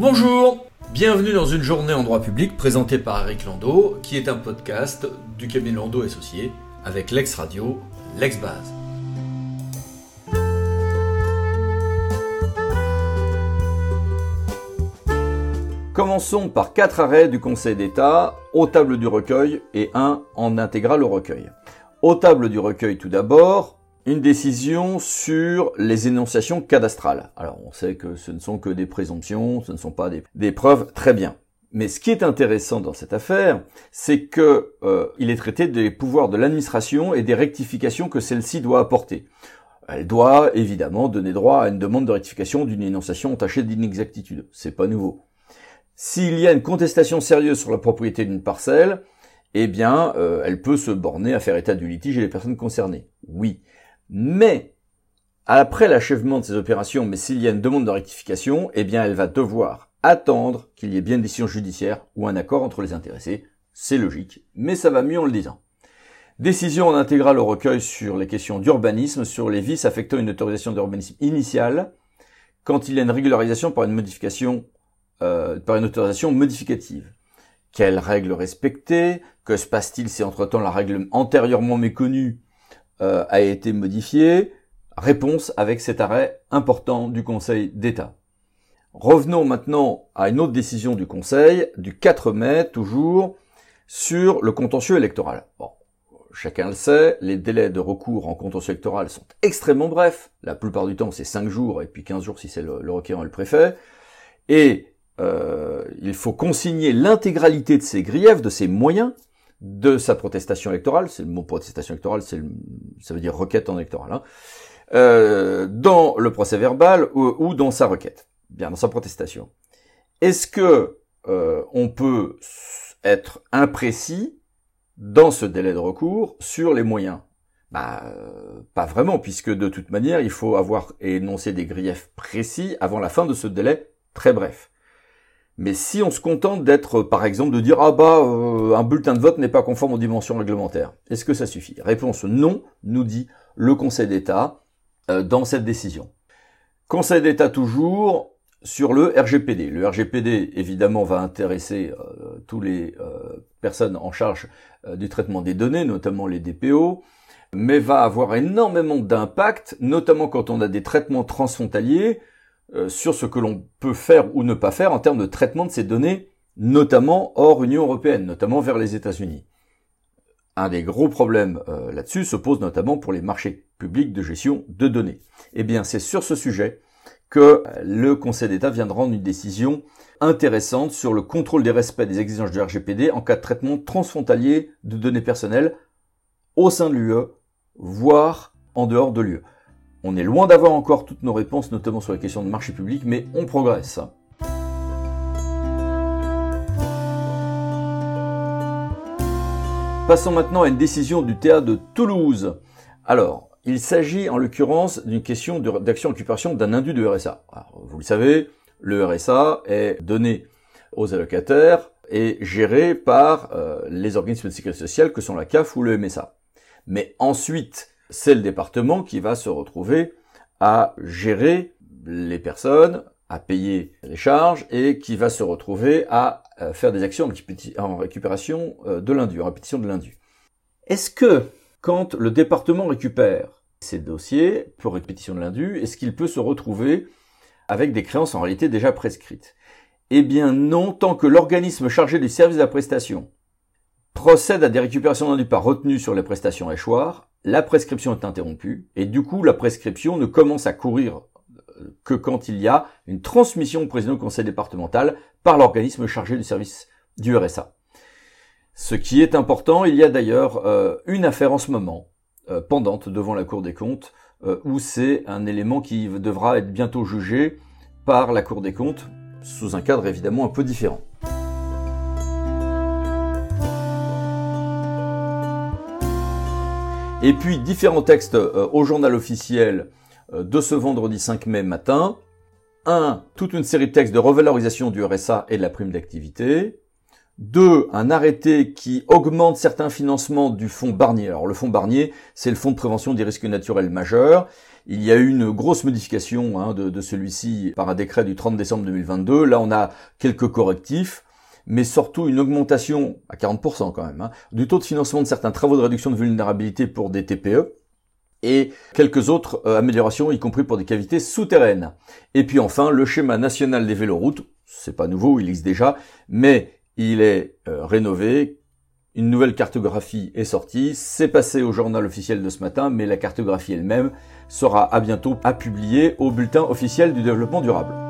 Bonjour Bienvenue dans une journée en droit public présentée par Eric Landau, qui est un podcast du cabinet Landau Associé avec l'ex-radio, l'ex-base. Commençons par quatre arrêts du Conseil d'État, aux tables du recueil et un en intégral au recueil. Aux tables du recueil tout d'abord, une décision sur les énonciations cadastrales. Alors on sait que ce ne sont que des présomptions, ce ne sont pas des, preuves, très bien. Mais ce qui est intéressant dans cette affaire, c'est que euh, il est traité des pouvoirs de l'administration et des rectifications que celle-ci doit apporter. Elle doit évidemment donner droit à une demande de rectification d'une énonciation entachée d'inexactitude. C'est pas nouveau. S'il y a une contestation sérieuse sur la propriété d'une parcelle, eh bien, euh, elle peut se borner à faire état du litige et les personnes concernées. Oui. Mais, après l'achèvement de ces opérations, mais s'il y a une demande de rectification, eh bien, elle va devoir attendre qu'il y ait bien une décision judiciaire ou un accord entre les intéressés. C'est logique, mais ça va mieux en le disant. Décision en intégrale au recueil sur les questions d'urbanisme, sur les vices affectant une autorisation d'urbanisme initiale, quand il y a une régularisation par une modification, euh, par une autorisation modificative. Quelles règles respecter? Que se passe-t-il si entre-temps la règle antérieurement méconnue euh, a été modifié. Réponse avec cet arrêt important du Conseil d'État. Revenons maintenant à une autre décision du Conseil du 4 mai toujours sur le contentieux électoral. Bon, chacun le sait, les délais de recours en contentieux électoral sont extrêmement brefs. La plupart du temps, c'est 5 jours et puis 15 jours si c'est le, le requérant et le préfet. Et euh, il faut consigner l'intégralité de ses griefs, de ses moyens, de sa protestation électorale, c'est le mot protestation électorale, c'est ça veut dire requête en électoral, hein, euh, dans le procès verbal ou, dans sa requête, bien dans sa protestation. Est-ce que euh, on peut être imprécis dans ce délai de recours sur les moyens? Bah, euh, pas vraiment, puisque de toute manière, il faut avoir énoncé des griefs précis avant la fin de ce délai très bref. Mais si on se contente d'être, par exemple, de dire ah bah euh, un bulletin de vote n'est pas conforme aux dimensions réglementaires, est-ce que ça suffit? Réponse non, nous dit le Conseil d'État euh, dans cette décision. Conseil d'État toujours sur le RGPD. Le RGPD évidemment va intéresser euh, tous les personnes en charge du traitement des données, notamment les DPO, mais va avoir énormément d'impact, notamment quand on a des traitements transfrontaliers euh, sur ce que l'on peut faire ou ne pas faire en termes de traitement de ces données, notamment hors Union européenne, notamment vers les États-Unis. Un des gros problèmes euh, là-dessus se pose notamment pour les marchés publics de gestion de données. Eh bien, c'est sur ce sujet que le Conseil d'État vient de rendre une décision intéressante sur le contrôle des respects des exigences du RGPD en cas de traitement transfrontalier de données personnelles au sein de l'UE, voire en dehors de l'UE. On est loin d'avoir encore toutes nos réponses, notamment sur la question de marché public, mais on progresse. Passons maintenant à une décision du théâtre de Toulouse. Alors, il s'agit en l'occurrence d'une question d'action-occupation d'un indu de RSA. vous le savez, le RSA est donné aux allocataires et géré par euh, les organismes de sécurité sociale que sont la CAF ou le MSA. Mais ensuite, c'est le département qui va se retrouver à gérer les personnes, à payer les charges et qui va se retrouver à euh, faire des actions en récupération euh, de l'indu, en répétition de l'indu. Est-ce que quand le département récupère ces dossiers pour répétition de l'indu, est-ce qu'il peut se retrouver avec des créances en réalité déjà prescrites? Eh bien non, tant que l'organisme chargé du service de la prestation procède à des récupérations d'indu par retenue sur les prestations échoirs, la prescription est interrompue et du coup la prescription ne commence à courir euh, que quand il y a une transmission au président du conseil départemental par l'organisme chargé du service du RSA. Ce qui est important, il y a d'ailleurs euh, une affaire en ce moment, euh, pendante devant la Cour des comptes, où c'est un élément qui devra être bientôt jugé par la Cour des comptes, sous un cadre évidemment un peu différent. Et puis différents textes euh, au journal officiel euh, de ce vendredi 5 mai matin. Un, toute une série de textes de revalorisation du RSA et de la prime d'activité. Deux, un arrêté qui augmente certains financements du fonds Barnier. Alors le fonds Barnier, c'est le fonds de prévention des risques naturels majeurs. Il y a eu une grosse modification hein, de, de celui-ci par un décret du 30 décembre 2022. Là, on a quelques correctifs mais surtout une augmentation à 40% quand même hein, du taux de financement de certains travaux de réduction de vulnérabilité pour des TPE et quelques autres euh, améliorations, y compris pour des cavités souterraines. Et puis enfin, le schéma national des véloroutes, c'est pas nouveau, il existe déjà, mais il est euh, rénové. Une nouvelle cartographie est sortie, c'est passé au journal officiel de ce matin, mais la cartographie elle-même sera à bientôt à publier au bulletin officiel du développement durable.